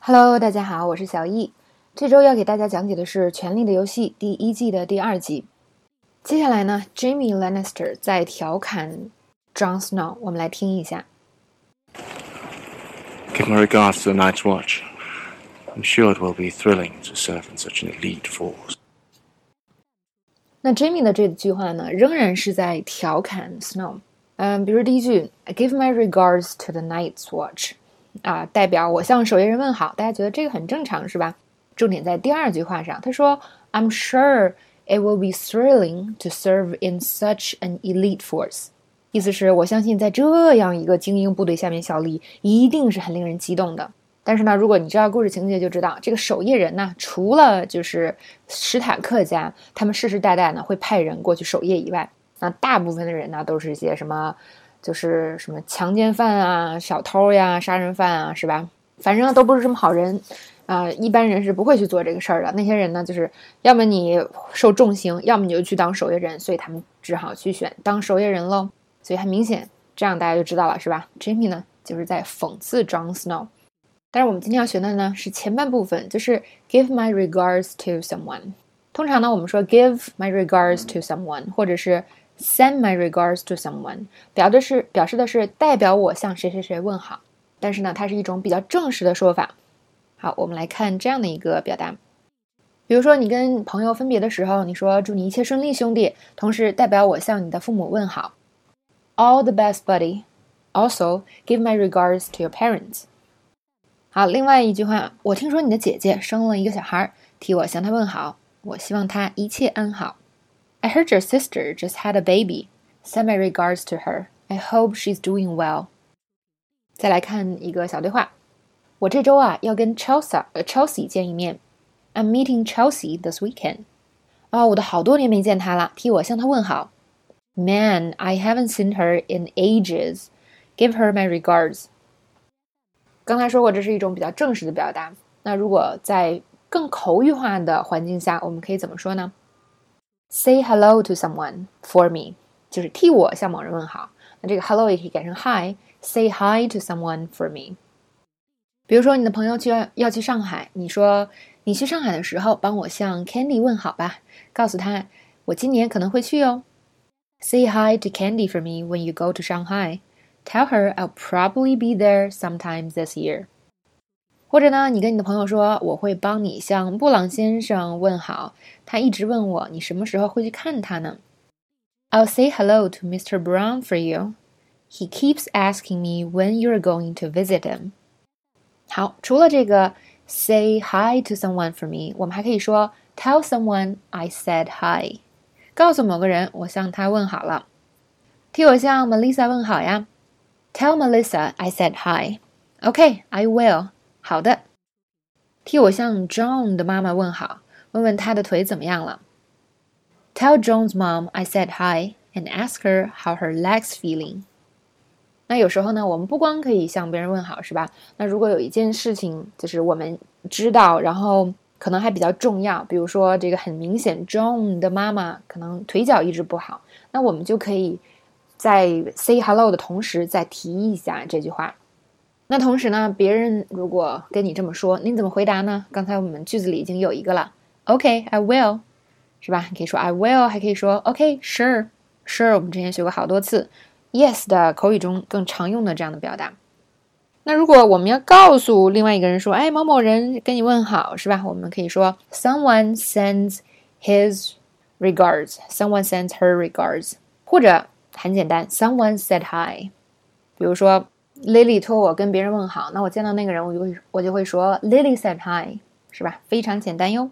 Hello，大家好，我是小易。这周要给大家讲解的是《权力的游戏》第一季的第二集。接下来呢，Jamie Lannister 在调侃 Jon Snow，我们来听一下。Give my regards to the Night's Watch. I'm sure it will be thrilling to serve in such an elite force. 那 Jamie 的这句话呢，仍然是在调侃 Snow。嗯，比如第一句，I give my regards to the Night's Watch， 啊，代表我向守夜人问好。大家觉得这个很正常是吧？重点在第二句话上，他说，I'm sure it will be thrilling to serve in such an elite force。意思是我相信在这样一个精英部队下面效力，一定是很令人激动的。但是呢，如果你知道故事情节，就知道这个守夜人呢，除了就是史坦克家，他们世世代代呢会派人过去守夜以外，那大部分的人呢都是些什么，就是什么强奸犯啊、小偷呀、杀人犯啊，是吧？反正都不是什么好人。啊，一般人是不会去做这个事儿的。那些人呢，就是要么你受重刑，要么你就去当守夜人，所以他们只好去选当守夜人喽。所以很明显，这样大家就知道了，是吧？Jimmy 呢，就是在讽刺 John Snow。但是我们今天要学的呢是前半部分，就是 give my regards to someone。通常呢，我们说 give my regards to someone，或者是 send my regards to someone，表的是表示的是代表我向谁谁谁问好。但是呢，它是一种比较正式的说法。好，我们来看这样的一个表达，比如说你跟朋友分别的时候，你说祝你一切顺利，兄弟，同时代表我向你的父母问好，All the best, buddy. Also, give my regards to your parents. 好，另外一句话，我听说你的姐姐生了一个小孩，替我向她问好，我希望她一切安好。I heard your sister just had a baby. Send my regards to her. I hope she's doing well. 再来看一个小对话。我这周啊要跟 Chelsea 呃 Chelsea 见一面，I'm meeting Chelsea this weekend。啊，我都好多年没见她了，替我向她问好。Man, I haven't seen her in ages. Give her my regards。刚才说过，这是一种比较正式的表达。那如果在更口语化的环境下，我们可以怎么说呢 ？Say hello to someone for me，就是替我向某人问好。那这个 hello 也可以改成 hi，say hi to someone for me。比如说，你的朋友去要去上海，你说你去上海的时候，帮我向 Candy 问好吧，告诉他我今年可能会去哦。Say hi to Candy for me when you go to Shanghai. Tell her I'll probably be there sometime this year. 或者呢，你跟你的朋友说，我会帮你向布朗先生问好，他一直问我你什么时候会去看他呢？I'll say hello to Mr. Brown for you. He keeps asking me when you're going to visit him. 好，除了这个 say hi to someone for me，我们还可以说 tell someone I said hi，告诉某个人我向他问好了。替我向 Melissa 问好呀，tell Melissa I said hi。OK，I will。好的。替我向 John 的妈妈问好，问问他的腿怎么样了。Tell John's mom I said hi and ask her how her legs feeling。那有时候呢，我们不光可以向别人问好，是吧？那如果有一件事情，就是我们知道，然后可能还比较重要，比如说这个很明显，John 的妈妈可能腿脚一直不好，那我们就可以在 say hello 的同时再提一下这句话。那同时呢，别人如果跟你这么说，你怎么回答呢？刚才我们句子里已经有一个了，OK，I will，是吧？你可以说 I will，还可以说 OK，Sure，Sure，我们之前学过好多次。Yes 的口语中更常用的这样的表达。那如果我们要告诉另外一个人说，哎，某某人跟你问好，是吧？我们可以说，Someone sends his regards，Someone sends her regards，或者很简单，Someone said hi。比如说，Lily 托我跟别人问好，那我见到那个人，我就会我就会说，Lily said hi，是吧？非常简单哟。